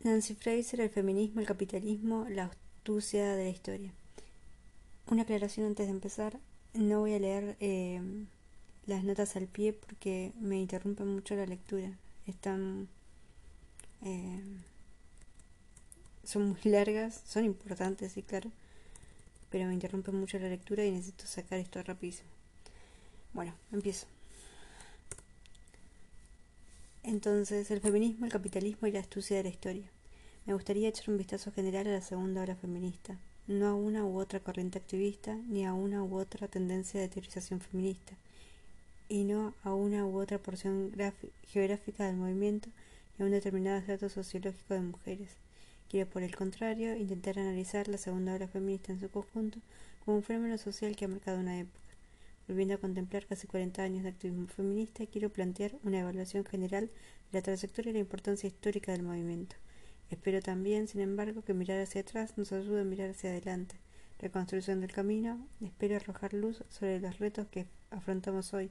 Nancy Fraser, el feminismo, el capitalismo, la astucia de la historia. Una aclaración antes de empezar. No voy a leer eh, las notas al pie porque me interrumpe mucho la lectura. Están. Eh, son muy largas, son importantes, sí, claro. Pero me interrumpe mucho la lectura y necesito sacar esto rapidísimo. Bueno, empiezo. Entonces, el feminismo, el capitalismo y la astucia de la historia. Me gustaría echar un vistazo general a la segunda ola feminista, no a una u otra corriente activista, ni a una u otra tendencia de teorización feminista, y no a una u otra porción geográfica del movimiento ni a un determinado estrato sociológico de mujeres. Quiero, por el contrario, intentar analizar la segunda ola feminista en su conjunto como un fenómeno social que ha marcado una época Volviendo a contemplar casi 40 años de activismo feminista, quiero plantear una evaluación general de la trayectoria y la importancia histórica del movimiento. Espero también, sin embargo, que mirar hacia atrás nos ayude a mirar hacia adelante. Reconstrucción del camino, espero arrojar luz sobre los retos que afrontamos hoy,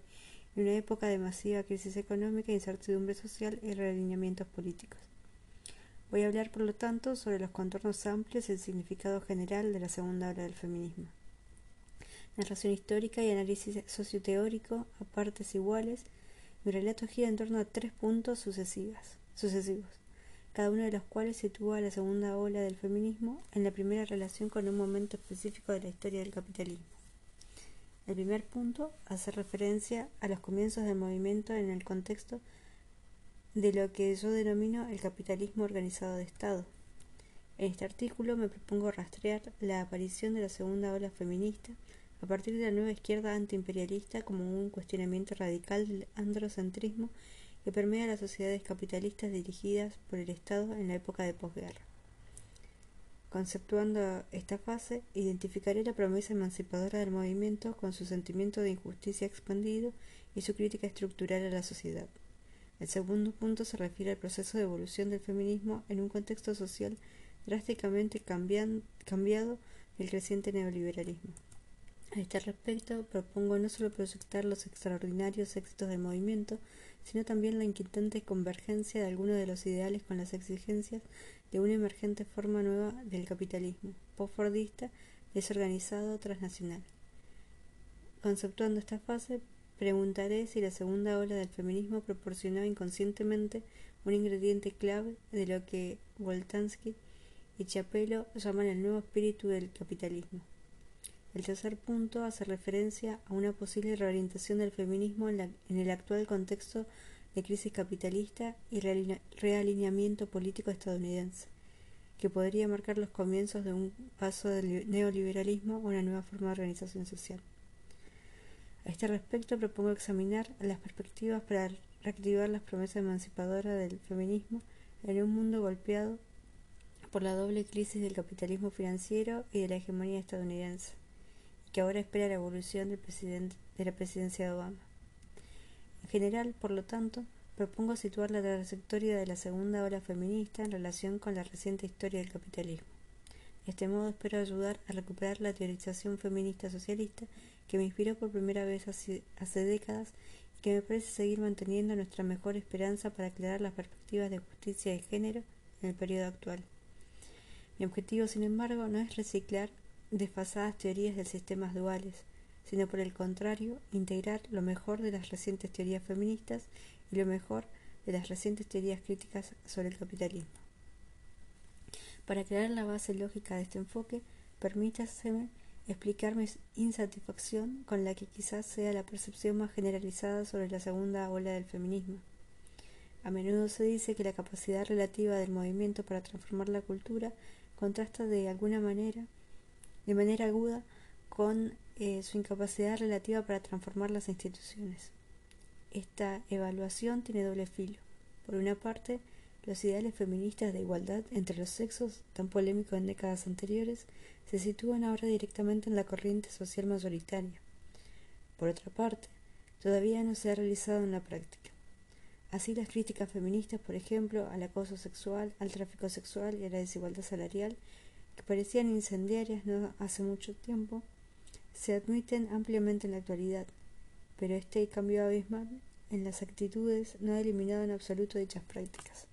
en una época de masiva crisis económica, incertidumbre social y realineamientos políticos. Voy a hablar, por lo tanto, sobre los contornos amplios y el significado general de la segunda ola del feminismo narración histórica y análisis socioteórico a partes iguales, mi relato gira en torno a tres puntos sucesivos, cada uno de los cuales sitúa a la segunda ola del feminismo en la primera relación con un momento específico de la historia del capitalismo. El primer punto hace referencia a los comienzos del movimiento en el contexto de lo que yo denomino el capitalismo organizado de Estado. En este artículo me propongo rastrear la aparición de la segunda ola feminista a partir de la nueva izquierda antiimperialista como un cuestionamiento radical del androcentrismo que permea las sociedades capitalistas dirigidas por el Estado en la época de posguerra. Conceptuando esta fase, identificaré la promesa emancipadora del movimiento con su sentimiento de injusticia expandido y su crítica estructural a la sociedad. El segundo punto se refiere al proceso de evolución del feminismo en un contexto social drásticamente cambiado del creciente neoliberalismo. A este respecto, propongo no solo proyectar los extraordinarios éxitos del movimiento, sino también la inquietante convergencia de algunos de los ideales con las exigencias de una emergente forma nueva del capitalismo, postfordista, desorganizado, transnacional. Conceptuando esta fase, preguntaré si la segunda ola del feminismo proporcionó inconscientemente un ingrediente clave de lo que Voltansky y Chapelo llaman el nuevo espíritu del capitalismo. El tercer punto hace referencia a una posible reorientación del feminismo en, el actual contexto de crisis capitalista y realineamiento político estadounidense, que podría marcar los comienzos de un paso del neoliberalismo a una nueva forma de organización social. A este respecto propongo examinar las perspectivas para reactivar las promesas emancipadoras del feminismo en un mundo golpeado por la doble crisis del capitalismo financiero y de la hegemonía estadounidense que ahora espera la evolución de la presidencia de Obama. En general, por lo tanto, propongo situar la trayectoria de la segunda ola feminista en relación con la reciente historia del capitalismo. De este modo espero ayudar a recuperar la teorización feminista socialista que me inspiró por primera vez hace, hace décadas y que me parece seguir manteniendo nuestra mejor esperanza para aclarar las perspectivas de justicia de género en el periodo actual. Mi objetivo, sin embargo, no es reciclar desfasadas teorías de sistemas duales, sino por el contrario, integrar lo mejor de las recientes teorías feministas y lo mejor de las recientes teorías críticas sobre el capitalismo. Para crear la base lógica de este enfoque, permítaseme explicar mi insatisfacción con la que quizás sea la percepción más generalizada sobre la segunda ola del feminismo. A menudo se dice que la capacidad relativa del movimiento para transformar la cultura contrasta de alguna manera, de manera aguda, con eh, su incapacidad relativa para transformar las instituciones. Esta evaluación tiene doble filo. Por una parte, los ideales feministas de igualdad entre los sexos, tan polémicos en décadas anteriores, se sitúan ahora directamente en la corriente social mayoritaria. Por otra parte, todavía no se ha realizado en la práctica. Así las críticas feministas, por ejemplo, al acoso sexual, al tráfico sexual y a la desigualdad salarial, que parecían incendiarias hace mucho tiempo, se admiten ampliamente en la actualidad, pero este cambio abismal en las actitudes no ha eliminado en absoluto dichas prácticas.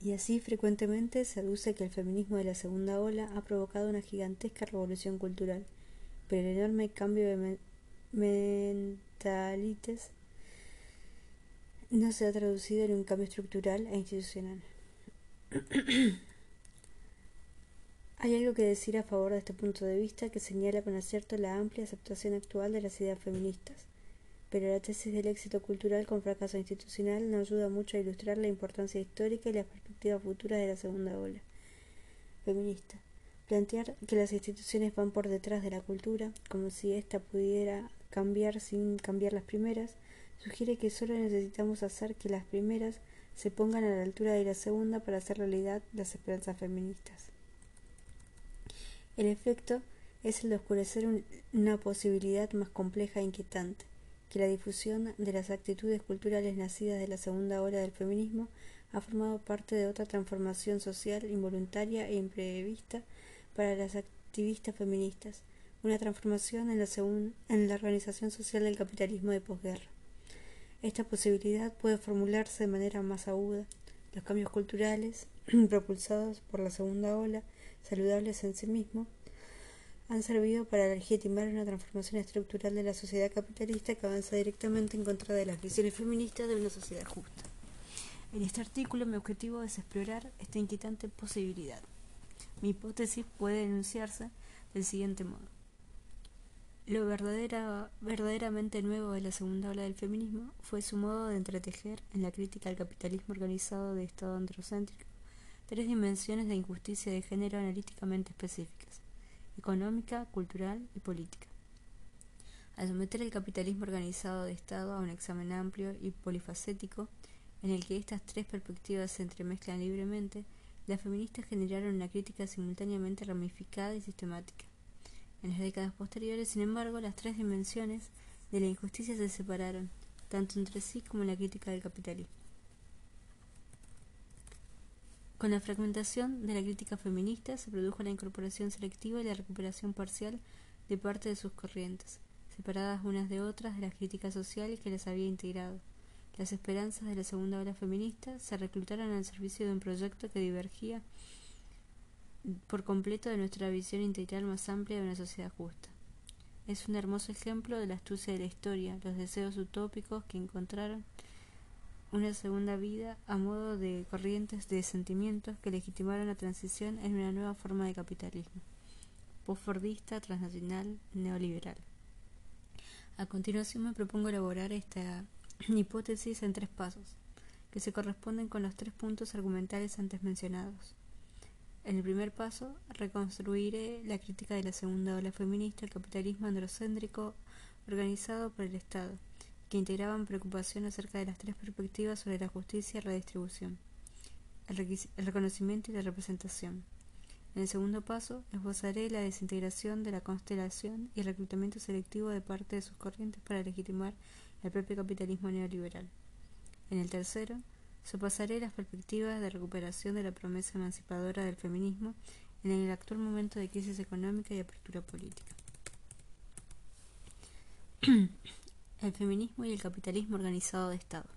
Y así frecuentemente se aduce que el feminismo de la segunda ola ha provocado una gigantesca revolución cultural, pero el enorme cambio de mentalites no se ha traducido en un cambio estructural e institucional. Hay algo que decir a favor de este punto de vista que señala con acierto la amplia aceptación actual de las ideas feministas, pero la tesis del éxito cultural con fracaso institucional no ayuda mucho a ilustrar la importancia histórica y las perspectivas futuras de la segunda ola feminista. Plantear que las instituciones van por detrás de la cultura, como si ésta pudiera cambiar sin cambiar las primeras, sugiere que solo necesitamos hacer que las primeras se pongan a la altura de la segunda para hacer realidad las esperanzas feministas. El efecto es el de oscurecer una posibilidad más compleja e inquietante, que la difusión de las actitudes culturales nacidas de la segunda ola del feminismo ha formado parte de otra transformación social involuntaria e imprevista para las activistas feministas, una transformación en la, en la organización social del capitalismo de posguerra. Esta posibilidad puede formularse de manera más aguda. Los cambios culturales, propulsados por la segunda ola, saludables en sí mismos, han servido para legitimar una transformación estructural de la sociedad capitalista que avanza directamente en contra de las visiones feministas de una sociedad justa. En este artículo mi objetivo es explorar esta inquietante posibilidad. Mi hipótesis puede enunciarse del siguiente modo. Lo verdaderamente nuevo de la segunda ola del feminismo fue su modo de entretejer en la crítica al capitalismo organizado de Estado androcéntrico tres dimensiones de injusticia de género analíticamente específicas, económica, cultural y política. Al someter el capitalismo organizado de Estado a un examen amplio y polifacético, en el que estas tres perspectivas se entremezclan libremente, las feministas generaron una crítica simultáneamente ramificada y sistemática en las décadas posteriores, sin embargo, las tres dimensiones de la injusticia se separaron, tanto entre sí como en la crítica del capitalismo. Con la fragmentación de la crítica feminista se produjo la incorporación selectiva y la recuperación parcial de parte de sus corrientes, separadas unas de otras de la crítica social que las había integrado. Las esperanzas de la segunda ola feminista se reclutaron al servicio de un proyecto que divergía por completo de nuestra visión integral más amplia de una sociedad justa. Es un hermoso ejemplo de la astucia de la historia, los deseos utópicos que encontraron una segunda vida a modo de corrientes de sentimientos que legitimaron la transición en una nueva forma de capitalismo, postfordista, transnacional, neoliberal. A continuación me propongo elaborar esta hipótesis en tres pasos, que se corresponden con los tres puntos argumentales antes mencionados. En el primer paso, reconstruiré la crítica de la segunda ola feminista al capitalismo androcéntrico organizado por el Estado, que integraban preocupación acerca de las tres perspectivas sobre la justicia y redistribución, el, el reconocimiento y la representación. En el segundo paso, esbozaré la desintegración de la constelación y el reclutamiento selectivo de parte de sus corrientes para legitimar el propio capitalismo neoliberal. En el tercero, Sopasaré las perspectivas de recuperación de la promesa emancipadora del feminismo en el actual momento de crisis económica y apertura política. el feminismo y el capitalismo organizado de Estado.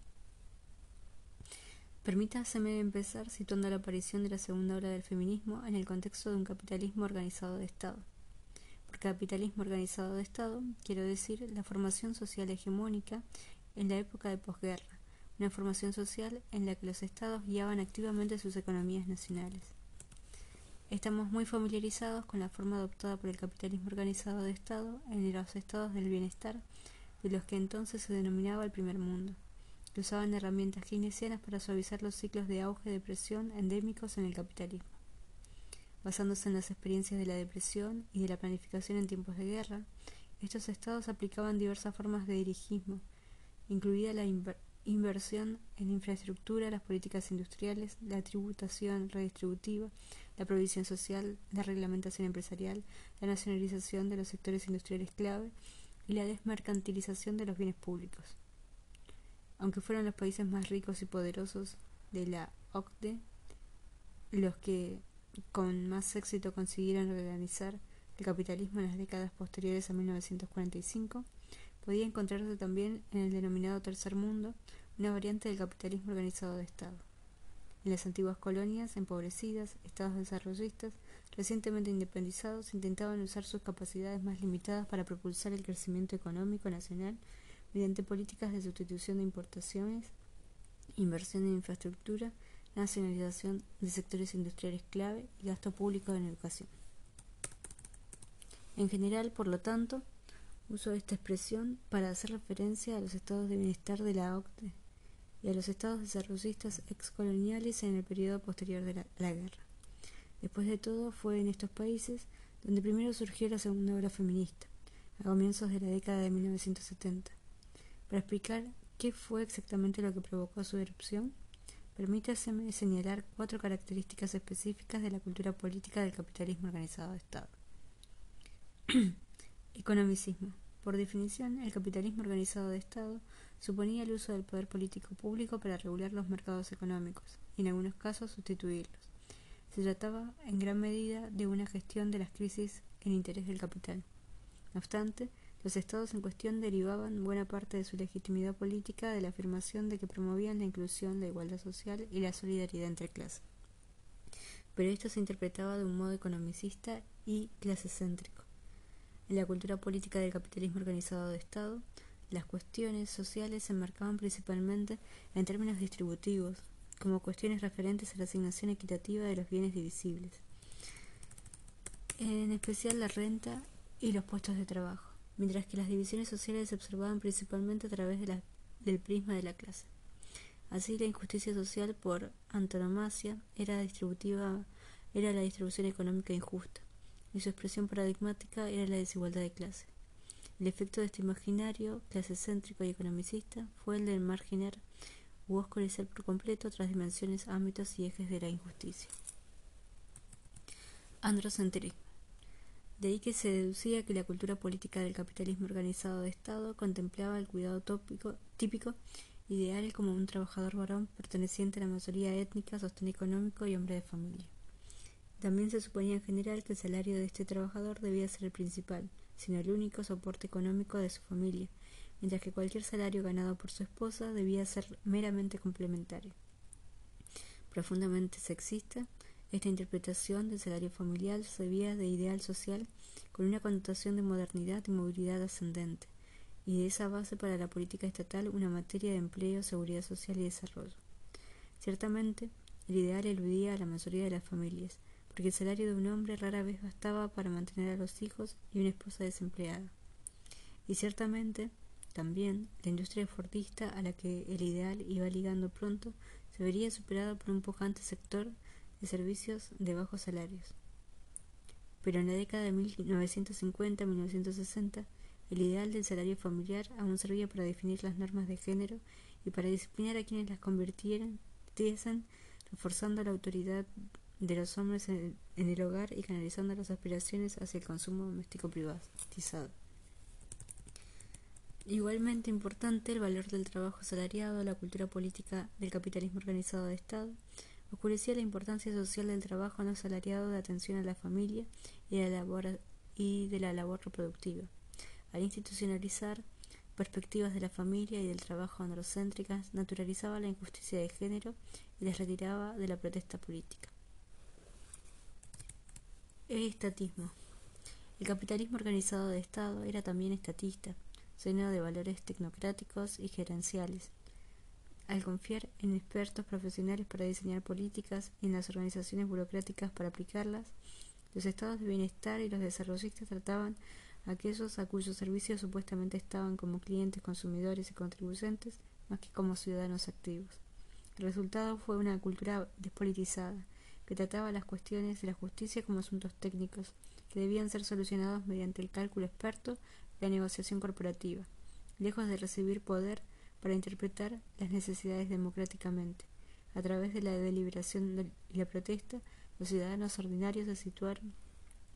Permítaseme empezar situando la aparición de la segunda ola del feminismo en el contexto de un capitalismo organizado de Estado. Por capitalismo organizado de Estado quiero decir la formación social hegemónica en la época de posguerra una formación social en la que los estados guiaban activamente sus economías nacionales. Estamos muy familiarizados con la forma adoptada por el capitalismo organizado de Estado en los estados del bienestar, de los que entonces se denominaba el primer mundo, que usaban herramientas keynesianas para suavizar los ciclos de auge y depresión endémicos en el capitalismo. Basándose en las experiencias de la depresión y de la planificación en tiempos de guerra, estos estados aplicaban diversas formas de dirigismo, incluida la inversión en infraestructura, las políticas industriales, la tributación redistributiva, la provisión social, la reglamentación empresarial, la nacionalización de los sectores industriales clave y la desmercantilización de los bienes públicos. Aunque fueron los países más ricos y poderosos de la OCDE los que con más éxito consiguieron organizar el capitalismo en las décadas posteriores a 1945, podía encontrarse también en el denominado Tercer Mundo, una variante del capitalismo organizado de Estado. En las antiguas colonias empobrecidas, estados desarrollistas, recientemente independizados, intentaban usar sus capacidades más limitadas para propulsar el crecimiento económico nacional mediante políticas de sustitución de importaciones, inversión en infraestructura, nacionalización de sectores industriales clave y gasto público en educación. En general, por lo tanto, uso esta expresión para hacer referencia a los estados de bienestar de la OCDE y a los estados desarrollistas excoloniales en el periodo posterior de la, la, guerra. Después de todo, fue en estos países donde primero surgió la segunda ola feminista, a comienzos de la década de 1970. Para explicar qué fue exactamente lo que provocó su erupción, permítaseme señalar cuatro características específicas de la cultura política del capitalismo organizado de Estado. Economicismo. Por definición, el capitalismo organizado de Estado suponía el uso del poder político público para regular los mercados económicos y en algunos casos sustituirlos. Se trataba en gran medida de una gestión de las crisis en interés del capital. No obstante, los estados en cuestión derivaban buena parte de su legitimidad política de la afirmación de que promovían la inclusión, la igualdad social y la solidaridad entre clases. Pero esto se interpretaba de un modo economicista y clasecéntrico. En la cultura política del capitalismo organizado de Estado, las cuestiones sociales se enmarcaban principalmente en términos distributivos, como cuestiones referentes a la asignación equitativa de los bienes divisibles, en especial la renta y los puestos de trabajo, mientras que las divisiones sociales se observaban principalmente a través de la, del prisma de la clase. Así, la injusticia social por antonomasia era distributiva, era la distribución económica injusta, y su expresión paradigmática era la desigualdad de clase. El efecto de este imaginario, clase céntrico y economicista, fue el de marginar u oscurecer por completo otras dimensiones, ámbitos y ejes de la injusticia. Androcentrismo. De ahí que se deducía que la cultura política del capitalismo organizado de Estado contemplaba el cuidado típico ideal como un trabajador varón perteneciente a la mayoría étnica, sostén económico y hombre de familia. También se suponía en general que el salario de este trabajador debía ser el principal, sino el único soporte económico de su familia, mientras que cualquier salario ganado por su esposa debía ser meramente complementario. Profundamente sexista, esta interpretación del salario familiar servía de ideal social con una connotación de modernidad y movilidad ascendente, y de esa base para la política estatal una materia de empleo, seguridad social y desarrollo. Ciertamente, el ideal eludía a la mayoría de las familias, porque el salario de un hombre rara vez bastaba para mantener a los hijos y una esposa desempleada. Y ciertamente, también, la industria fordista a la que el ideal iba ligando pronto se vería superada por un pujante sector de servicios de bajos salarios. Pero en la década de 1950-1960, el ideal del salario familiar aún servía para definir las normas de género y para disciplinar a quienes las convirtieran, reforzando la autoridad de los hombres en, el hogar y canalizando las aspiraciones hacia el consumo doméstico privatizado. Igualmente importante el valor del trabajo asalariado, la cultura política del capitalismo organizado de Estado, oscurecía la importancia social del trabajo no asalariado de atención a la familia y de la labor, reproductiva. Al institucionalizar perspectivas de la familia y del trabajo androcéntricas, naturalizaba la injusticia de género y les retiraba de la protesta política. Estatismo. El capitalismo organizado de Estado era también estatista, lleno de valores tecnocráticos y gerenciales. al confiar en expertos profesionales para diseñar políticas y en las organizaciones burocráticas para aplicarlas, los estados de bienestar y los desarrollistas trataban a aquellos a cuyos servicios supuestamente estaban como clientes, consumidores y contribuyentes, más que como ciudadanos activos. El resultado fue una cultura despolitizada, que trataba las cuestiones de la justicia como asuntos técnicos, que debían ser solucionados mediante el cálculo experto la negociación corporativa, lejos de recibir poder para interpretar las necesidades democráticamente. A través de la deliberación y la protesta, los ciudadanos ordinarios se situaron,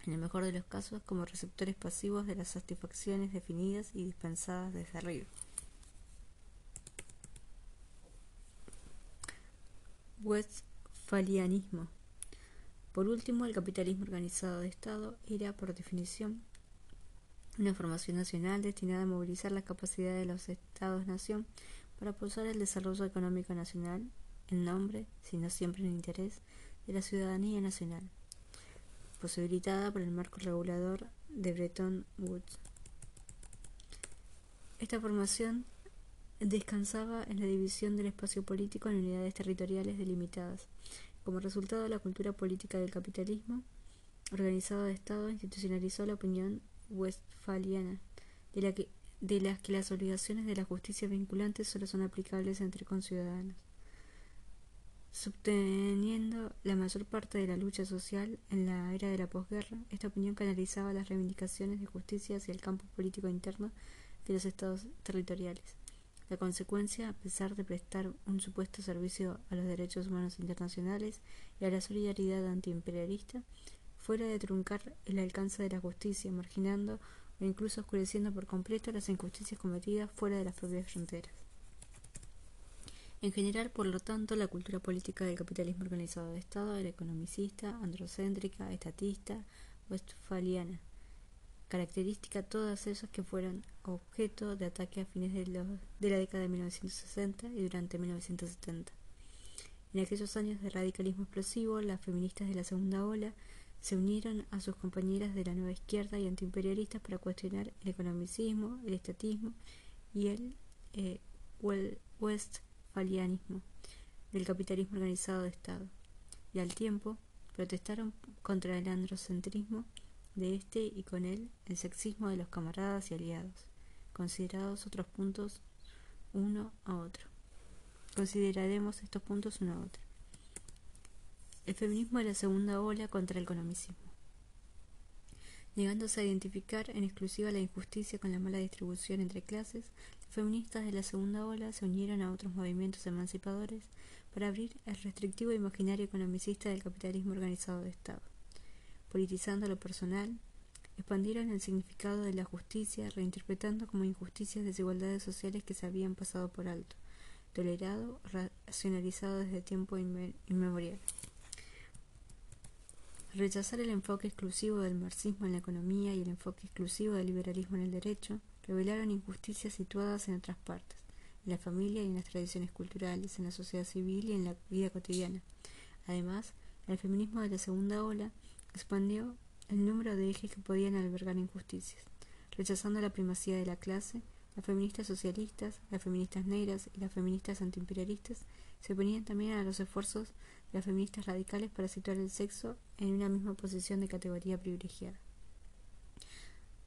en el mejor de los casos, como receptores pasivos de las satisfacciones definidas y dispensadas desde arriba. Westphalianismo. Por último, el capitalismo organizado de Estado era, por definición, una formación nacional destinada a movilizar la capacidad de los Estados-nación para impulsar el desarrollo económico nacional en nombre, si no siempre en interés, de la ciudadanía nacional, posibilitada por el marco regulador de Bretton Woods. Esta formación descansaba en la división del espacio político en unidades territoriales delimitadas. Como resultado de la cultura política del capitalismo, organizado de Estado institucionalizó la opinión westfaliana, de, la que, de las que las obligaciones de la justicia vinculantes solo son aplicables entre conciudadanos. Subteniendo la mayor parte de la lucha social en la era de la posguerra, esta opinión canalizaba las reivindicaciones de justicia hacia el campo político interno de los estados territoriales. La consecuencia, a pesar de prestar un supuesto servicio a los derechos humanos internacionales y a la solidaridad antiimperialista, fuera de truncar el alcance de la justicia, marginando o incluso oscureciendo por completo las injusticias cometidas fuera de las propias fronteras. En general, por lo tanto, la cultura política del capitalismo organizado de Estado era economicista, androcéntrica, estatista, westfaliana característica todas esas que fueron objeto de ataque a fines de, de la década de 1960 y durante 1970. En aquellos años de radicalismo explosivo, las feministas de la segunda ola se unieron a sus compañeras de la nueva izquierda y antiimperialistas para cuestionar el economicismo, el estatismo y el eh, westfalianismo del capitalismo organizado de Estado, y al tiempo protestaron contra el androcentrismo de este y con él el sexismo de los camaradas y aliados, considerados otros puntos uno a otro. Consideraremos estos puntos uno a otro. El feminismo de la segunda ola contra el economicismo. Negándose a identificar en exclusiva la injusticia con la mala distribución entre clases, los feministas de la segunda ola se unieron a otros movimientos emancipadores para abrir el restrictivo imaginario economicista del capitalismo organizado de Estado politizando lo personal, expandieron el significado de la justicia, reinterpretando como injusticias desigualdades sociales que se habían pasado por alto, tolerado, racionalizado desde tiempo inmemorial. Rechazar el enfoque exclusivo del marxismo en la economía y el enfoque exclusivo del liberalismo en el derecho, revelaron injusticias situadas en otras partes, en la familia y en las tradiciones culturales, en la sociedad civil y en la vida cotidiana. Además, el feminismo de la segunda ola expandió el número de ejes que podían albergar injusticias, rechazando la primacía de la clase, las feministas socialistas, las feministas negras y las feministas antiimperialistas se oponían también a los esfuerzos las feministas radicales para situar el sexo en una misma posición de categoría privilegiada.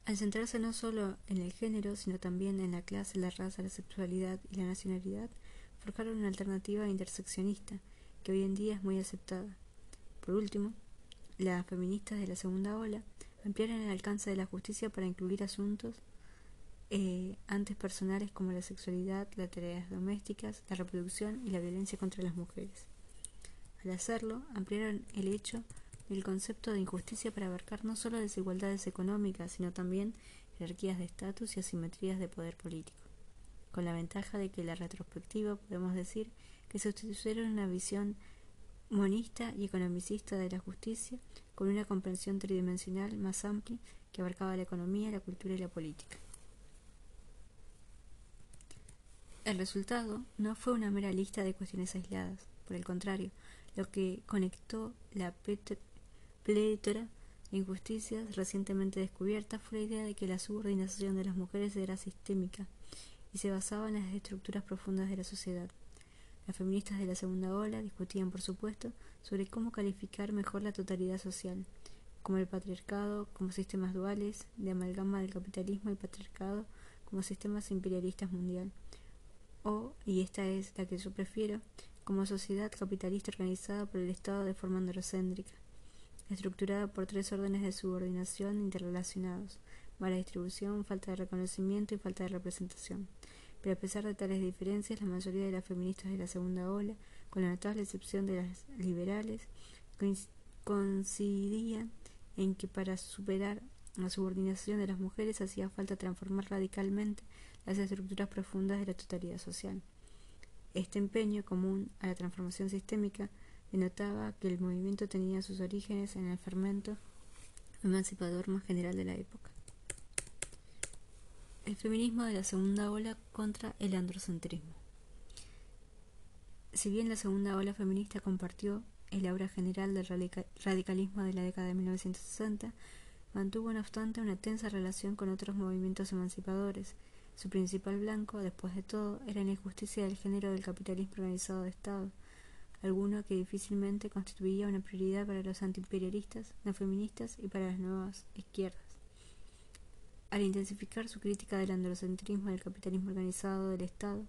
Al centrarse no solo en el género, sino también en la clase, la raza, la sexualidad y la nacionalidad, forjaron una alternativa interseccionista que hoy en día es muy aceptada. Por último, las feministas de la segunda ola ampliaron el alcance de la justicia para incluir asuntos eh, antes personales como la sexualidad, las tareas domésticas, la reproducción y la violencia contra las mujeres. Al hacerlo, ampliaron el hecho del concepto de injusticia para abarcar no solo desigualdades económicas, sino también jerarquías de estatus y asimetrías de poder político, con la ventaja de que la retrospectiva podemos decir que sustituyeron una visión monista y economicista de la justicia, con una comprensión tridimensional más amplia que abarcaba la economía, la cultura y la política. El resultado no fue una mera lista de cuestiones aisladas, por el contrario, lo que conectó la plétora de injusticias recientemente descubiertas fue la idea de que la subordinación de las mujeres era sistémica y se basaba en las estructuras profundas de la sociedad. Las feministas de la segunda ola discutían, por supuesto, sobre cómo calificar mejor la totalidad social, como el patriarcado, como sistemas duales, de amalgama del capitalismo y patriarcado, como sistemas imperialistas mundial, o, y esta es la que yo prefiero, como sociedad capitalista organizada por el Estado de forma androcéntrica, estructurada por tres órdenes de subordinación interrelacionados, mala distribución, falta de reconocimiento y falta de representación. Pero a pesar de tales diferencias, la mayoría de las feministas de la segunda ola, con la notable excepción de las liberales, coincidían en que para superar la subordinación de las mujeres hacía falta transformar radicalmente las estructuras profundas de la totalidad social. Este empeño común a la transformación sistémica denotaba que el movimiento tenía sus orígenes en el fermento emancipador más general de la época. El feminismo de la segunda ola contra el androcentrismo. Si bien la segunda ola feminista compartió el aura general del radicalismo de la década de 1960, mantuvo no obstante una tensa relación con otros movimientos emancipadores. Su principal blanco, después de todo, era la injusticia del género del capitalismo organizado de Estado, alguno que difícilmente constituía una prioridad para los antiimperialistas, no feministas y para las nuevas izquierdas. Al intensificar su crítica del androcentrismo y del capitalismo organizado del Estado,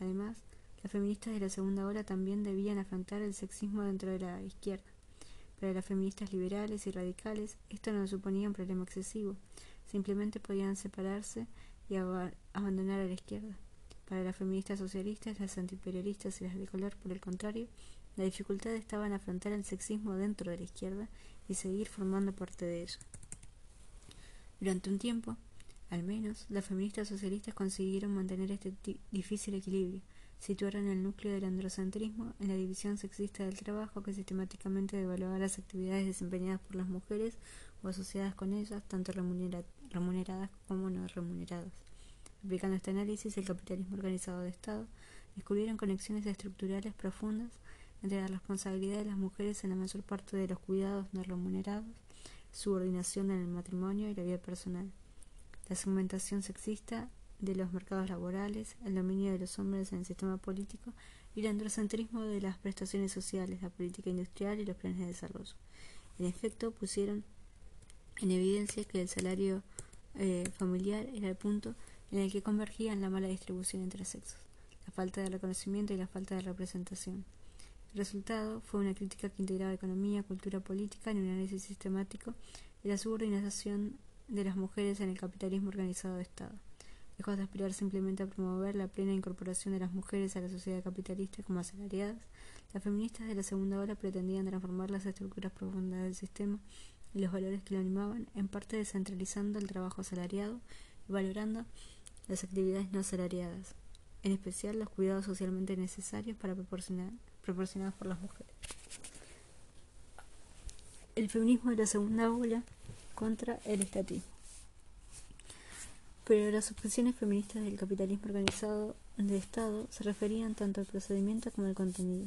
además, las feministas de la segunda ola también debían afrontar el sexismo dentro de la izquierda. Para las feministas liberales y radicales, esto no suponía un problema excesivo, simplemente podían separarse y abandonar a la izquierda. Para las feministas socialistas, las antiimperialistas y las de color, por el contrario, la dificultad estaba en afrontar el sexismo dentro de la izquierda y seguir formando parte de ella. Durante un tiempo, al menos, las feministas socialistas consiguieron mantener este difícil equilibrio. Situaron el núcleo del androcentrismo en la división sexista del trabajo que sistemáticamente devaluaba las actividades desempeñadas por las mujeres o asociadas con ellas, tanto remuneradas como no remuneradas. Aplicando este análisis, el capitalismo organizado de Estado descubrieron conexiones estructurales profundas entre la responsabilidad de las mujeres en la mayor parte de los cuidados no remunerados, subordinación en el matrimonio y la vida personal la segmentación sexista de los mercados laborales, el dominio de los hombres en el sistema político y el androcentrismo de las prestaciones sociales, la política industrial y los planes de desarrollo. En efecto, pusieron en evidencia que el salario eh, familiar era el punto en el que convergían la mala distribución entre sexos, la falta de reconocimiento y la falta de representación. El resultado fue una crítica que integraba economía, cultura política en un análisis sistemático de la subordinación de las mujeres en el capitalismo organizado de Estado. Lejos de aspirar simplemente a promover la plena incorporación de las mujeres a la sociedad capitalista como asalariadas, las feministas de la segunda ola pretendían transformar las estructuras profundas del sistema los valores que lo animaban, en parte descentralizando el trabajo asalariado y valorando las actividades no asalariadas, en especial los cuidados socialmente necesarios para proporcionar, proporcionados por las mujeres. El feminismo de la segunda ola contra el estatismo. Pero las objeciones feministas del capitalismo organizado de Estado se referían tanto al procedimiento como al contenido.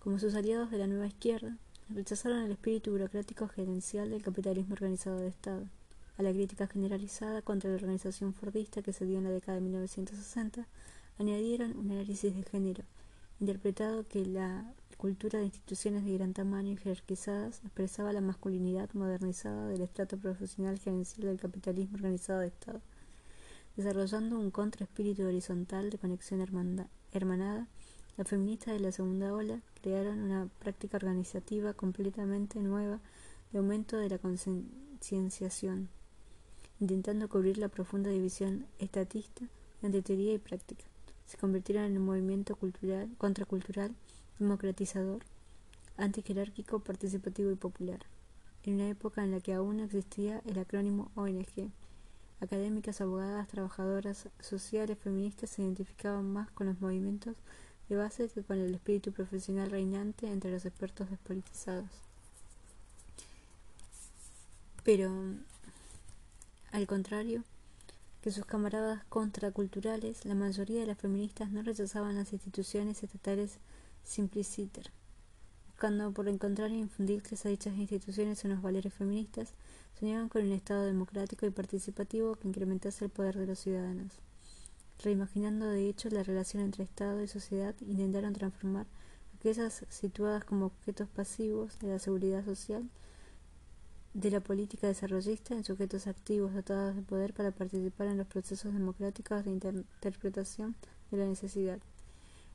Como sus aliados de la nueva izquierda, rechazaron el espíritu burocrático gerencial del capitalismo organizado de Estado, a la crítica generalizada contra la organización fordista que se dio en la década de 1960, añadieron un análisis de género, interpretado que la cultura de instituciones de gran tamaño y jerarquizadas expresaba la masculinidad modernizada del estrato profesional gerencial del capitalismo organizado de Estado, desarrollando un contraespíritu horizontal de conexión hermanada. Las feministas de la segunda ola crearon una práctica organizativa completamente nueva de aumento de la concienciación, intentando cubrir la profunda división estatista entre teoría y práctica. Se convirtieron en un movimiento cultural, contracultural democratizador, antijerárquico, participativo y popular, en una época en la que aún existía el acrónimo ONG. Académicas, abogadas, trabajadoras sociales, feministas se identificaban más con los movimientos de base con el espíritu profesional reinante entre los expertos despolitizados. Pero, al contrario, que sus camaradas contraculturales, la mayoría de las feministas no rechazaban las instituciones estatales Simpliciter, buscando por encontrar e infundirles a dichas instituciones unos valores feministas, soñaban con un Estado democrático y participativo que incrementase el poder de los ciudadanos. Reimaginando de hecho la relación entre Estado y sociedad, intentaron transformar aquellas situadas como objetos pasivos de la seguridad social de la política desarrollista en sujetos activos dotados de poder para participar en los procesos democráticos de interpretación de la necesidad.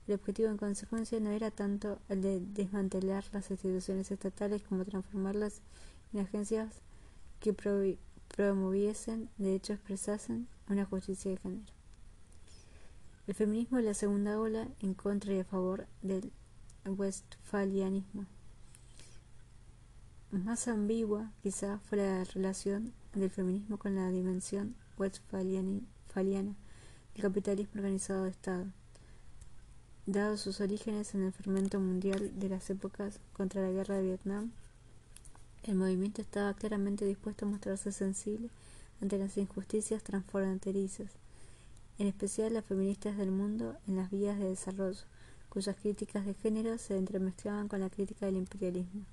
El objetivo en consecuencia no era tanto el de desmantelar las instituciones estatales como transformarlas en agencias que promoviesen, de hecho expresasen, una justicia de género. El feminismo es la segunda ola en contra y a favor del westfalianismo. Más ambigua quizá fue la relación del feminismo con la dimensión westfaliana del capitalismo organizado de Estado. Dado sus orígenes en el fermento mundial de las épocas contra la guerra de Vietnam, el movimiento estaba claramente dispuesto a mostrarse sensible ante las injusticias transfronterizas, en especial las feministas del mundo en las vías de desarrollo, cuyas críticas de género se entremezclaban con la crítica del imperialismo.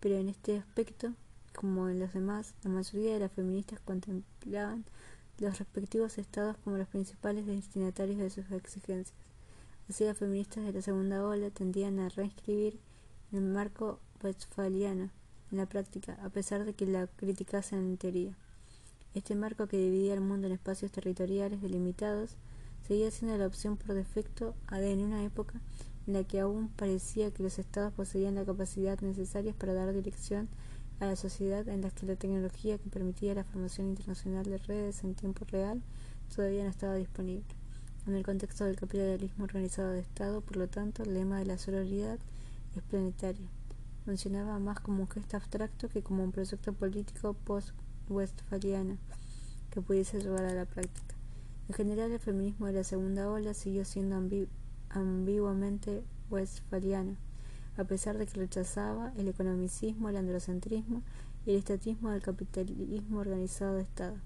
Pero en este aspecto, como en los demás, la mayoría de las feministas contemplaban los respectivos estados como los principales destinatarios de sus exigencias. Así las feministas de la segunda ola tendían a reescribir el marco westfaliano en la práctica, a pesar de que la criticasen en teoría. Este marco que dividía el mundo en espacios territoriales delimitados seguía siendo la opción por defecto en una época en la que aún parecía que los estados poseían la capacidad necesaria para dar dirección a la sociedad en la que la tecnología que permitía la formación internacional de redes en tiempo real todavía no estaba disponible. En el contexto del capitalismo organizado de Estado, por lo tanto, el lema de la sororidad es planetario funcionaba más como un gesto abstracto que como un proyecto político post-westfaliano que pudiese llevar a la práctica. En general, el feminismo de la segunda ola siguió siendo ambiguamente westfaliano, a pesar de que rechazaba el economicismo, el androcentrismo y el estatismo del capitalismo organizado de Estado.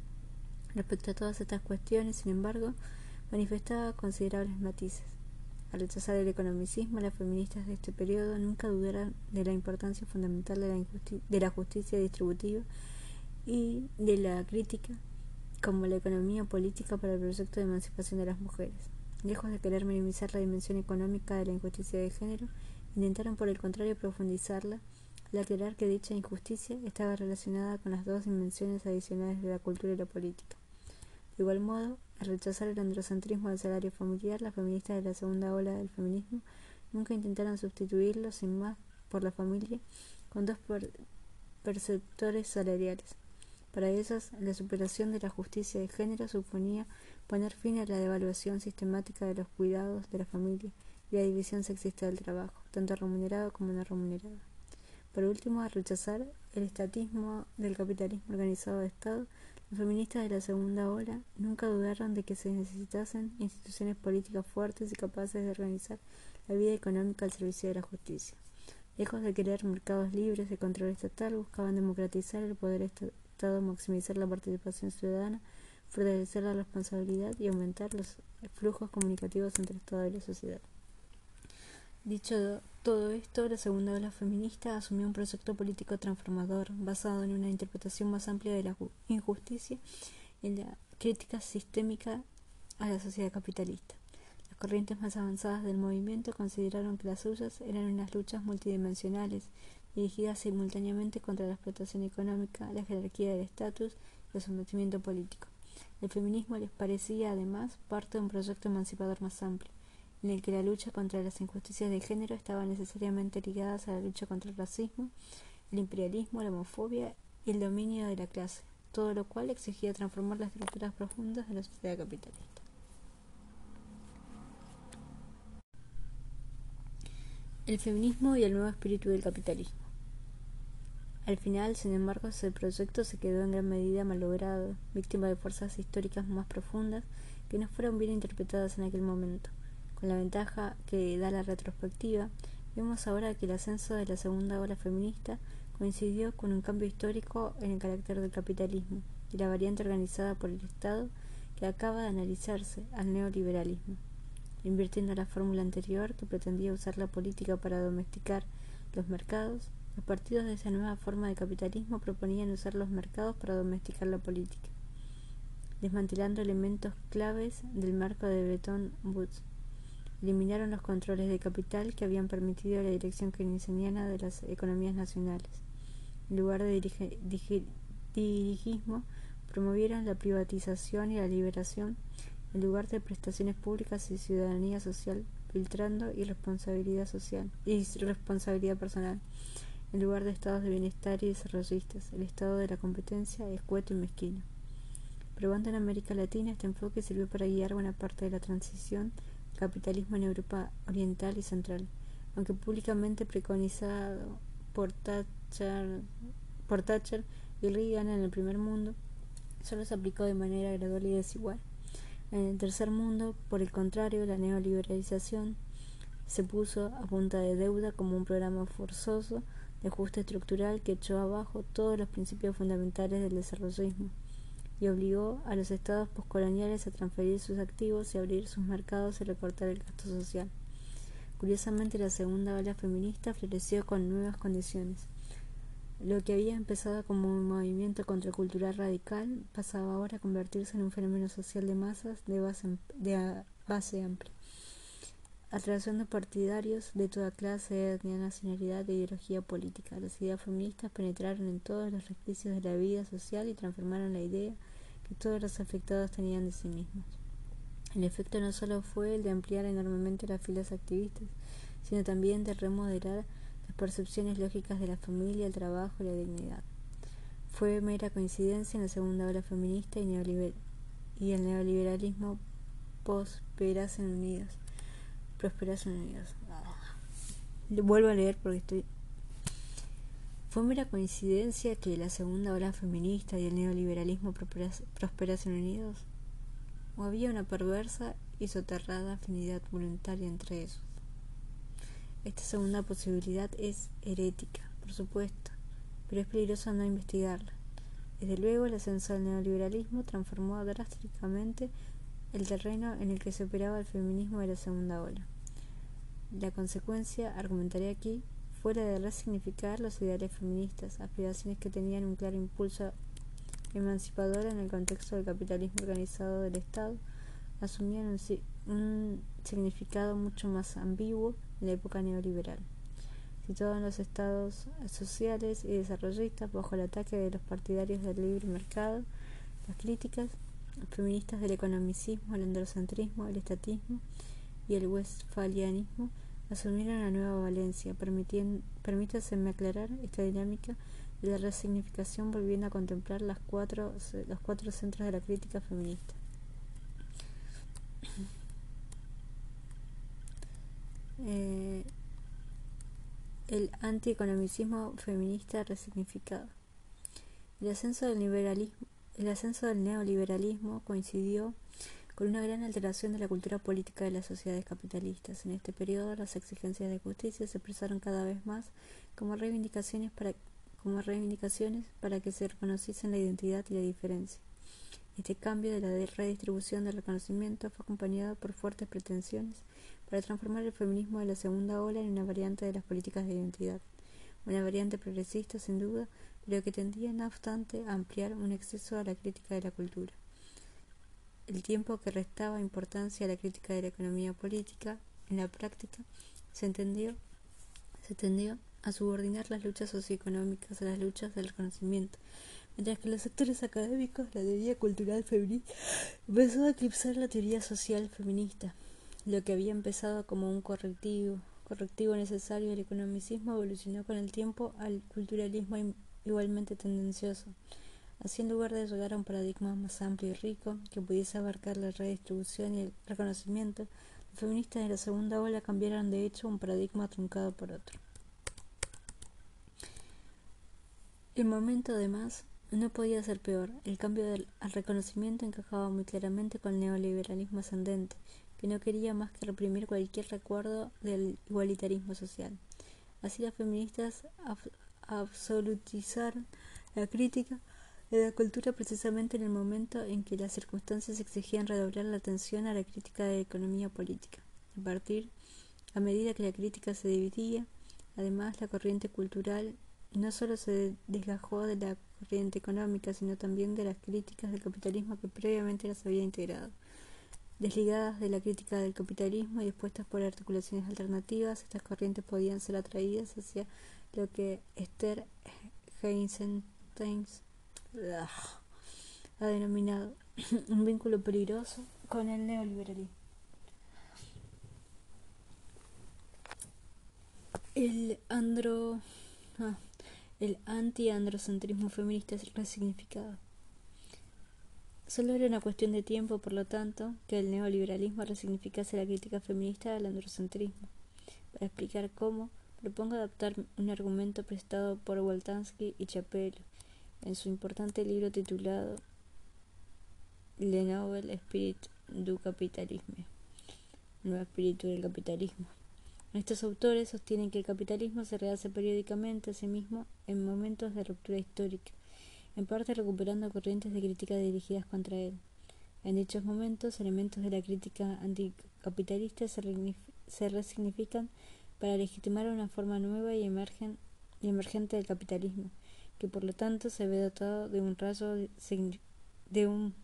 Respecto a todas estas cuestiones, sin embargo, manifestaba considerables matices. Al rechazar el economicismo, las feministas de este periodo nunca dudaron de la importancia fundamental de la, de la justicia distributiva y de la crítica como la economía política para el proyecto de emancipación de las mujeres. Lejos de querer minimizar la dimensión económica de la injusticia de género, intentaron por el contrario profundizarla al aclarar que dicha injusticia estaba relacionada con las dos dimensiones adicionales de la cultura y la política. De igual modo, al rechazar el androcentrismo del salario familiar, las feministas de la segunda ola del feminismo nunca intentaron sustituirlo sin más por la familia con dos perceptores salariales. Para ellas, la superación de la justicia de género suponía poner fin a la devaluación sistemática de los cuidados de la familia y la división sexista del trabajo, tanto remunerado como no remunerado. Por último, al rechazar el estatismo del capitalismo organizado de Estado, los feministas de la segunda ola nunca dudaron de que se necesitasen instituciones políticas fuertes y capaces de organizar la vida económica al servicio de la justicia. Lejos de querer mercados libres de control estatal, buscaban democratizar el poder Maximizar la participación ciudadana, fortalecer la responsabilidad y aumentar los flujos comunicativos entre el Estado y la sociedad. Dicho todo esto, la segunda ola feminista asumió un proyecto político transformador basado en una interpretación más amplia de la injusticia y en la crítica sistémica a la sociedad capitalista. Las corrientes más avanzadas del movimiento consideraron que las suyas eran unas luchas multidimensionales dirigidas simultáneamente contra la explotación económica, la jerarquía del estatus y el sometimiento político. El feminismo les parecía, además, parte de un proyecto emancipador más amplio en el que la lucha contra las injusticias de género estaba necesariamente ligada a la lucha contra el racismo, el imperialismo, la homofobia y el dominio de la clase, todo lo cual exigía transformar las estructuras profundas de la sociedad capitalista. El feminismo y el nuevo espíritu del capitalismo. Al final, sin embargo, ese proyecto se quedó en gran medida malogrado, víctima de fuerzas históricas más profundas que no fueron bien interpretadas en aquel momento. Con la ventaja que da la retrospectiva, vemos ahora que el ascenso de la segunda ola feminista coincidió con un cambio histórico en el carácter del capitalismo y la variante organizada por el Estado que acaba de analizarse al neoliberalismo, invirtiendo la fórmula anterior que pretendía usar la política para domesticar los mercados, los partidos de esa nueva forma de capitalismo proponían usar los mercados para domesticar la política. desmantelando elementos claves del marco de Bretton Woods. Eliminaron los controles de capital que habían permitido la dirección keynesiana de las economías nacionales. En lugar de dirigismo, promovieron la privatización y la liberación en lugar de prestaciones públicas y ciudadanía social, filtrando irresponsabilidad social y responsabilidad personal, en lugar de estados de bienestar y desarrollistas. El estado de la competencia escueto y mezquino. Probando en América Latina, este enfoque sirvió para guiar buena parte de la transición capitalismo en Europa Oriental y Central, aunque públicamente preconizado por Thatcher, por Thatcher y Reagan en el primer mundo, solo se aplicó de manera gradual y desigual. En el tercer mundo, por el contrario, la neoliberalización se puso a punta de deuda como un programa forzoso ajuste estructural que echó abajo todos los principios fundamentales del desarrollismo y obligó a los estados postcoloniales a transferir sus activos y abrir sus mercados y recortar el gasto social. Curiosamente, la segunda ola feminista floreció con nuevas condiciones. Lo que había empezado como un movimiento contracultural radical pasaba ahora a convertirse en un fenómeno social de masas de base, de base amplia, atrayendo partidarios de toda clase, etnia, nacionalidad e ideología política. Las ideas feministas penetraron en todos los resquicios de la vida social y transformaron la idea que todos los afectados tenían de sí mismos. El efecto no solo fue el de ampliar enormemente las filas activistas, sino también de remodelar las percepciones lógicas de la familia, el trabajo y la dignidad. Fue mera coincidencia en la segunda ola feminista y, y el neoliberalismo prosperasen unidos. Prosperasen unidos. Ah. Vuelvo a leer porque estoy. Fue mera coincidencia que la segunda ola feminista y el neoliberalismo prosperasen unidos. ¿O había una perversa y soterrada afinidad voluntaria entre ellos? Esta segunda posibilidad es herética, por supuesto, pero es peligroso no investigarla. Desde luego, el ascenso del neoliberalismo transformó drásticamente el terreno en el que se operaba el feminismo de la segunda ola. La consecuencia, argumentaré aquí, fue la de resignificar los ideales feministas, aspiraciones que tenían un claro impulso emancipador en el contexto del capitalismo organizado del Estado, asumían un, un significado mucho más ambiguo en la época neoliberal, situado en los estados sociales y desarrollistas bajo el ataque de los partidarios del libre mercado, las críticas feministas del economicismo, el androcentrismo, el estatismo y el westfalianismo asumieron la nueva Valencia, permítaseme aclarar esta dinámica de la resignificación volviendo a contemplar las cuatro, los cuatro centros de la crítica feminista. Eh, el antieconomicismo feminista resignificado. El ascenso del liberalismo, el ascenso del neoliberalismo coincidió con una gran alteración de la cultura política de las sociedades capitalistas. En este periodo, las exigencias de justicia se expresaron cada vez más como reivindicaciones para, como reivindicaciones para que se reconociesen la identidad y la diferencia. Este cambio de la redistribución del reconocimiento fue acompañado por fuertes pretensiones para transformar el feminismo de la segunda ola en una variante de las políticas de identidad, una variante progresista sin duda, pero que tendía no obstante a ampliar un exceso a la crítica de la cultura. El tiempo que restaba importancia a la crítica de la economía política, en la práctica, se entendió, se tendió a subordinar las luchas socioeconómicas a las luchas del reconocimiento, mientras que los sectores académicos la teoría cultural feminista empezó a eclipsar la teoría social feminista. Lo que había empezado como un correctivo, correctivo necesario del economicismo evolucionó con el tiempo al culturalismo igualmente tendencioso. Así, en lugar de llegar a un paradigma más amplio y rico que pudiese abarcar la redistribución y el reconocimiento, los feministas de la segunda ola cambiaron de hecho un paradigma truncado por otro. El momento, además, no podía ser peor. El cambio al reconocimiento encajaba muy claramente con el neoliberalismo ascendente, que no quería más que reprimir cualquier recuerdo del igualitarismo social. Así las feministas absolutizaron la crítica de la cultura precisamente en el momento en que las circunstancias exigían redoblar la atención a la crítica de la economía política. A partir, a medida que la crítica se dividía, además la corriente cultural no solo se desgajó de la corriente económica, sino también de las críticas del capitalismo que previamente las había integrado. Desligadas de la crítica del capitalismo y dispuestas por articulaciones alternativas, estas corrientes podían ser atraídas hacia lo que Esther Heisenstein ha denominado un vínculo peligroso con el neoliberalismo. El andro ah, el anti-androcentrismo feminista es resignificado. Solo era una cuestión de tiempo, por lo tanto, que el neoliberalismo resignificase la crítica feminista al androcentrismo. Para explicar cómo, propongo adaptar un argumento prestado por Woltansky y Chapello en su importante libro titulado Le Nouvel Spirit du Capitalisme, Nuevo Espíritu del Capitalismo. Estos autores sostienen que el capitalismo se rehace periódicamente a sí mismo en momentos de ruptura histórica, en parte recuperando corrientes de crítica dirigidas contra él. En dichos momentos, elementos de la crítica anticapitalista se, resignifican para legitimar una forma nueva y, emergen, y emergente del capitalismo, que por lo tanto se ve dotado de un rayo de un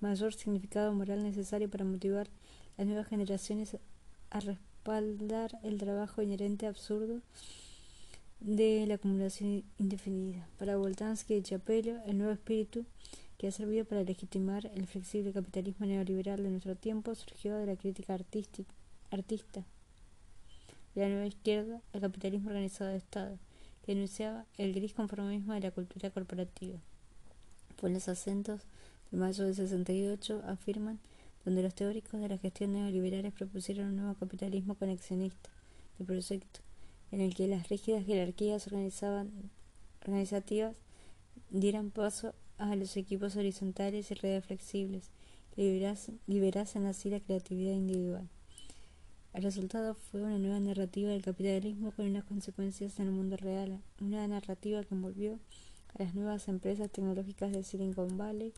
mayor significado moral necesario para motivar las nuevas generaciones a respaldar el trabajo inherente absurdo de la acumulación indefinida. Para Voltansky y Chapello, el nuevo espíritu que ha servido para legitimar el flexible capitalismo neoliberal de nuestro tiempo surgió de la crítica artística, artista de la nueva izquierda al capitalismo organizado de Estado, que denunciaba el gris conformismo de la cultura corporativa. Pues los acentos de mayo de 68 afirman donde los teóricos de la gestión neoliberales propusieron un nuevo capitalismo conexionista de proyecto, en el que las rígidas jerarquías organizativas dieran paso a los equipos horizontales y redes flexibles, liberasen, así la creatividad individual. El resultado fue una nueva narrativa del capitalismo con unas consecuencias en el mundo real, una narrativa que envolvió a las nuevas empresas tecnológicas de Silicon Valley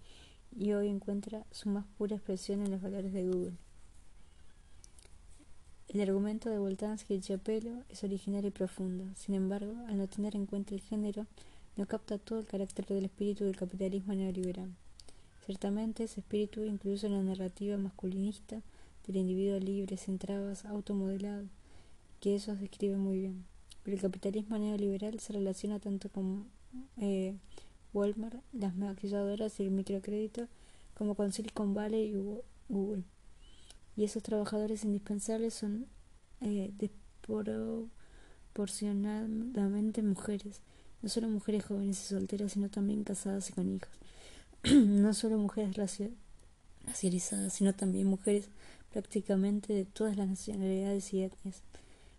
y hoy encuentra su más pura expresión en los valores de Google. El argumento de Voltansky y Chapello es original y profundo, sin embargo, al no tener en cuenta el género, no capta todo el carácter del espíritu del capitalismo neoliberal. Ciertamente, ese espíritu incluye una narrativa masculinista del individuo libre, sin trabas, automodelado, que ellos describen muy bien. Pero el capitalismo neoliberal se relaciona tanto con eh, Walmart, las maquilladoras y el microcrédito, como con Silicon Valley y Google. Y esos trabajadores indispensables son eh, desproporcionadamente mujeres, no solo mujeres jóvenes y solteras, sino también casadas y con hijos. no solo mujeres racializadas, sino también mujeres prácticamente de todas las nacionalidades y etnias.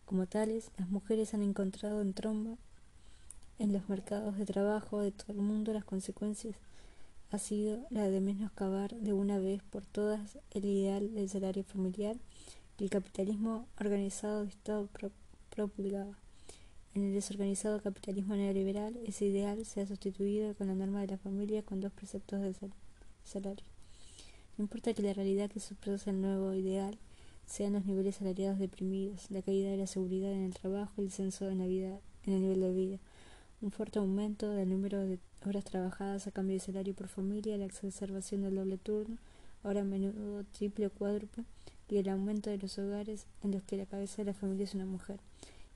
Como tales, las mujeres han encontrado en tromba en los mercados de trabajo de todo el mundo las consecuencias ha sido la de menoscabar de una vez por todas el ideal del salario familiar que el capitalismo organizado de Estado propulgaba. En el desorganizado capitalismo neoliberal, ese ideal se ha sustituido con la norma de la familia con dos preceptos de salario. No importa que la realidad que expresa el nuevo ideal sean los niveles salariados deprimidos, la caída de la seguridad en el trabajo y el descenso en, la vida, en el nivel de vida un fuerte aumento del número de horas trabajadas a cambio de salario por familia, la exacerbación del doble turno, ahora a menudo triple o cuádruple, y el aumento de los hogares en los que la cabeza de la familia es una mujer.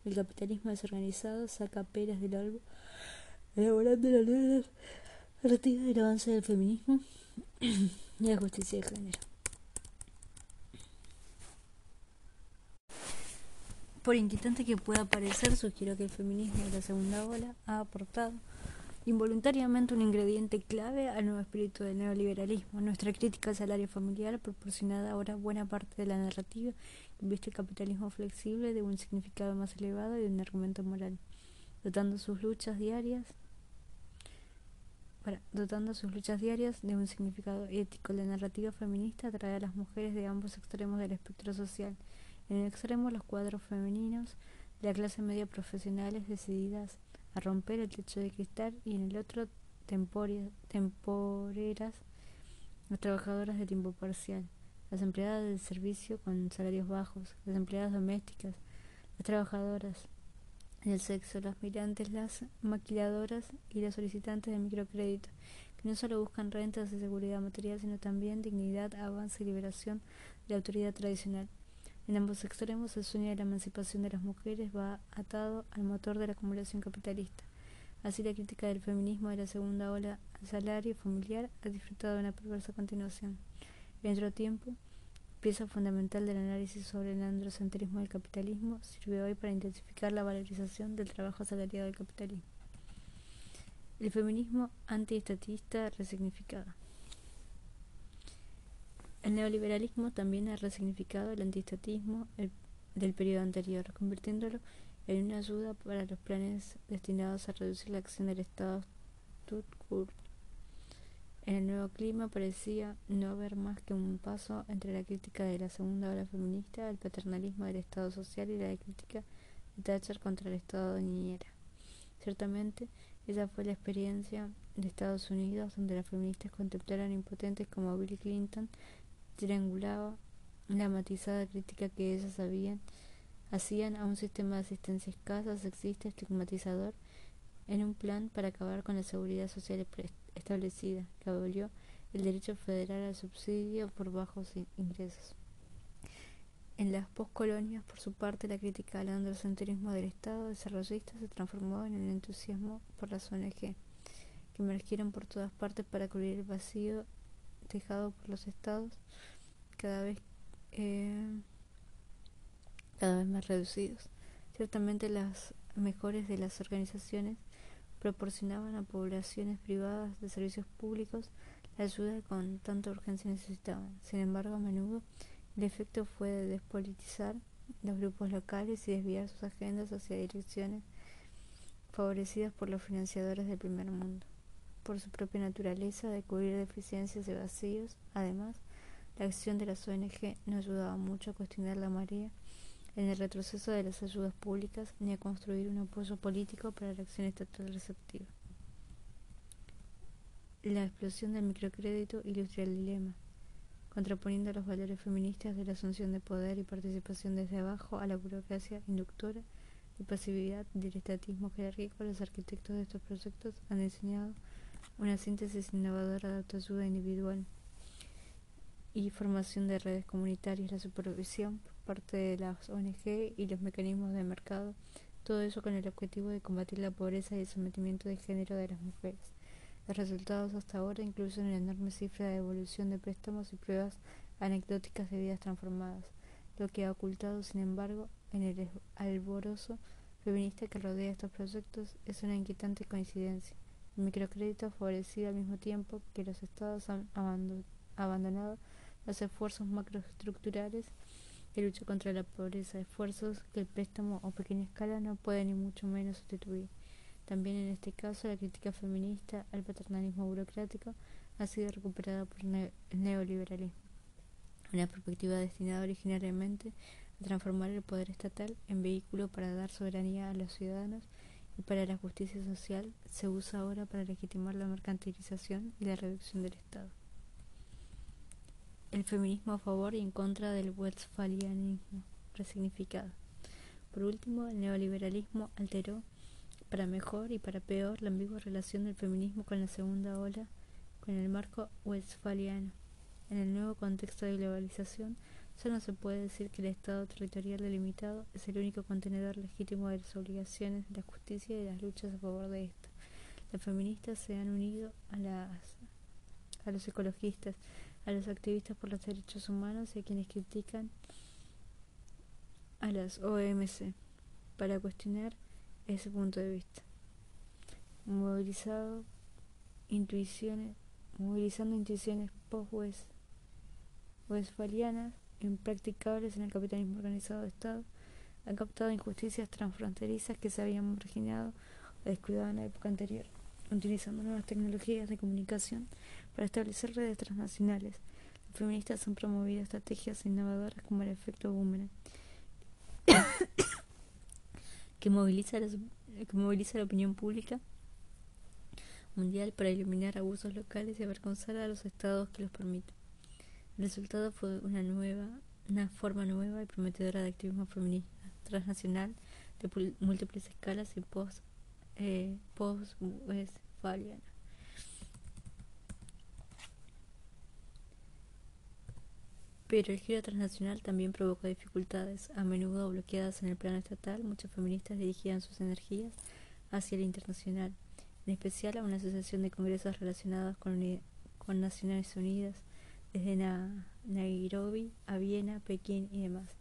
El capitalismo desorganizado saca peras del árbol, elaborando la nueva narrativa del avance del feminismo y la justicia de género. Por inquietante que pueda parecer, sugiero que el feminismo de la segunda ola ha aportado involuntariamente un ingrediente clave al nuevo espíritu del neoliberalismo. Nuestra crítica al salario familiar, proporcionada ahora buena parte de la narrativa, viste el capitalismo flexible de un significado más elevado y de un argumento moral, dotando sus luchas diarias dotando sus luchas diarias de un significado ético. La narrativa feminista atrae a las mujeres de ambos extremos del espectro social en el extremo, los cuadros femeninos de la clase media profesionales decididas a romper el techo de cristal y en el otro temporeras, las trabajadoras de tiempo parcial, las empleadas del servicio con salarios bajos, las empleadas domésticas, las trabajadoras del sexo, las mirantes, las maquiladoras y las solicitantes de microcrédito, que no solo buscan rentas de seguridad material, sino también dignidad, avance y liberación de la autoridad tradicional. En ambos extremos, el sueño de la emancipación de las mujeres va atado al motor de la acumulación capitalista. Así, la crítica del feminismo de la segunda ola al salario familiar ha disfrutado de una perversa continuación. En otro tiempo, pieza fundamental del análisis sobre el androcentrismo del capitalismo, sirve hoy para intensificar la valorización del trabajo asalariado del capitalismo. El feminismo antiestatista resignificado. El neoliberalismo también ha resignificado el antiestatismo del periodo anterior, convirtiéndolo en una ayuda para los planes destinados a reducir la acción del Estado En el nuevo clima parecía no haber más que un paso entre la crítica de la segunda ola feminista, el paternalismo del Estado social y la crítica de Thatcher contra el Estado de niñera. Ciertamente, esa fue la experiencia de Estados Unidos, donde las feministas contemplaron impotentes como Bill Clinton triangulaba la matizada crítica que ellas habían, hacían a un sistema de asistencia escasa, sexista, estigmatizador, en un plan para acabar con la seguridad social establecida, que abolió el derecho federal al subsidio por bajos ingresos. En las postcolonias, por su parte, la crítica al androcentrismo del Estado desarrollista se transformó en el entusiasmo por las ONG, que emergieron por todas partes para cubrir el vacío dejado por los estados cada vez eh, cada vez más reducidos. Ciertamente las mejores de las organizaciones proporcionaban a poblaciones privadas de servicios públicos la ayuda con tanta urgencia necesitaban. Sin embargo, a menudo el efecto fue de despolitizar los grupos locales y desviar sus agendas hacia direcciones favorecidas por los financiadores del primer mundo. Por su propia naturaleza de cubrir deficiencias y vacíos, además, la acción de las ONG no ayudaba mucho a cuestionar la marea en el retroceso de las ayudas públicas ni a construir un apoyo político para la acción estatal receptiva. La explosión del microcrédito ilustra el dilema contraponiendo los valores feministas de la asunción de poder y participación desde abajo a la burocracia inductora y pasividad del estatismo jerárquico, los arquitectos de estos proyectos han diseñado una síntesis innovadora de autoayuda individual y formación de redes comunitarias, la supervisión por parte de las ONG y los mecanismos de mercado, todo eso con el objetivo de combatir la pobreza y el sometimiento de género de las mujeres. Los resultados hasta ahora incluyen una enorme cifra de evolución de préstamos y pruebas anecdóticas de vidas transformadas, lo que ha ocultado, sin embargo, en el alborozo feminista que rodea estos proyectos es una inquietante coincidencia. El microcrédito favorecido al mismo tiempo que los estados han abandonado los esfuerzos macroestructurales de lucha contra la pobreza, esfuerzos que el préstamo o pequeña escala no puede ni mucho menos sustituir. También en este caso la crítica feminista al paternalismo burocrático ha sido recuperada por el neoliberalismo, una perspectiva destinada originariamente a transformar el poder estatal en vehículo para dar soberanía a los ciudadanos y para la justicia social se usa ahora para legitimar la mercantilización y la reducción del Estado. El feminismo a favor y en contra del westphalianismo resignificado. Por último, el neoliberalismo alteró para mejor y para peor la ambigua relación del feminismo con la segunda ola, con el marco westfaliano. En el nuevo contexto de globalización, solo se puede decir que el Estado territorial delimitado es el único contenedor legítimo de las obligaciones de la justicia y de las luchas a favor de esto. Las feministas se han unido a, las, a los ecologistas, a los activistas por los derechos humanos y a quienes critican a las OMC para cuestionar ese punto de vista. Movilizado intuiciones, movilizando intuiciones post-westfalianas impracticables en el capitalismo organizado de Estado, han captado injusticias transfronterizas que se habían marginado o descuidado en la época anterior, utilizando nuevas tecnologías de comunicación para establecer redes transnacionales. Los feministas han promovido estrategias innovadoras como el efecto boomerang que moviliza, la, que moviliza la opinión pública mundial para eliminar abusos locales y avergonzar a los estados que los permiten. El resultado fue una nueva, una forma nueva y prometedora de activismo feminista transnacional de múltiples escalas y post, eh, westfaliana Pero el giro transnacional también provocó dificultades, a menudo bloqueadas en el plano estatal. Muchos feministas dirigían sus energías hacia el internacional, en especial a una asociación de congresos relacionados con, con Naciones Unidas, desde Nairobi a Viena, Pekín y demás,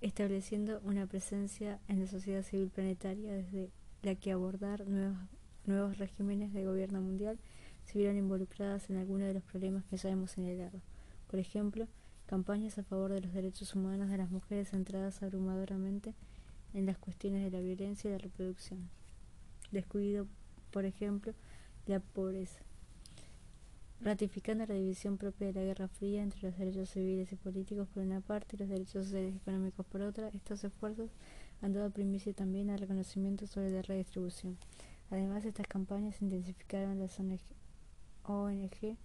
estableciendo una presencia en la sociedad civil planetaria desde la que abordar nuevos, nuevos regímenes de gobierno mundial se vieron involucradas en algunos de los problemas que ya hemos señalado. Por ejemplo, campañas a favor de los derechos humanos de las mujeres centradas abrumadoramente en las cuestiones de la violencia y la reproducción. Descuido, por ejemplo, la pobreza. Ratificando la división propia de la Guerra Fría entre los derechos civiles y políticos por una parte y los derechos sociales y económicos por otra, estos esfuerzos han dado primicia también al reconocimiento sobre la redistribución. Además, estas campañas intensificaron las ONG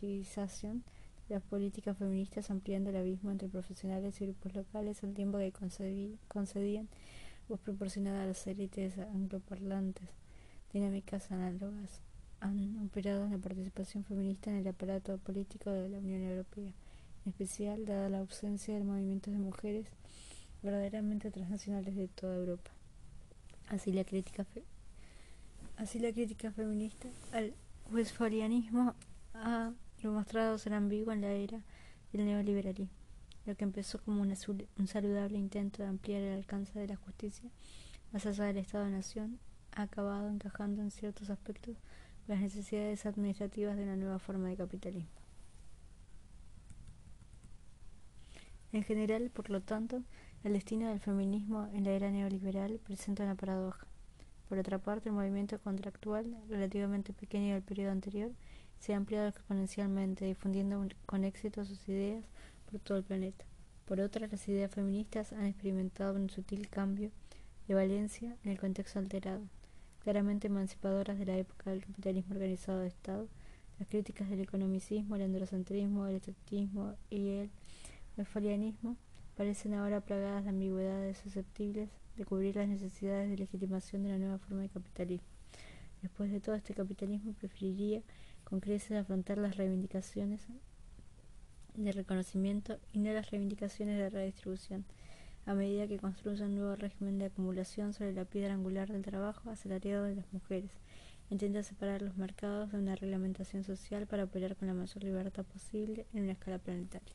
de las políticas feministas ampliando el abismo entre profesionales y grupos locales al tiempo que concedían voz proporcionada a las élites angloparlantes. Dinámicas análogas han operado en la participación feminista en el aparato político de la Unión Europea, en especial dada la ausencia de movimientos de mujeres verdaderamente transnacionales de toda Europa. Así la crítica, así la crítica feminista al westfalianismo ha lo mostrado ser ambiguo en la era del neoliberalismo. Lo que empezó como un saludable intento de ampliar el alcance de la justicia más allá del Estado-Nación, ha acabado encajando en ciertos aspectos las necesidades administrativas de una nueva forma de capitalismo. En general, por lo tanto, el destino del feminismo en la era neoliberal presenta una paradoja. Por otra parte, el movimiento contractual, relativamente pequeño del periodo anterior, se ha ampliado exponencialmente, difundiendo con éxito sus ideas por todo el planeta. Por otra, las ideas feministas han experimentado un sutil cambio de valencia en el contexto alterado, claramente emancipadoras de la época del capitalismo organizado de Estado, las críticas del economicismo, el androcentrismo, el estatismo y el westfalianismo parecen ahora plagadas de ambigüedades susceptibles de cubrir las necesidades de legitimación de la nueva forma de capitalismo. Después de todo, este capitalismo preferiría con creces afrontar las reivindicaciones de reconocimiento y no las reivindicaciones de redistribución, a medida que construye un nuevo régimen de acumulación sobre la piedra angular del trabajo asalariado de las mujeres. Intenta separar los mercados de una reglamentación social para operar con la mayor libertad posible en una escala planetaria.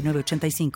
85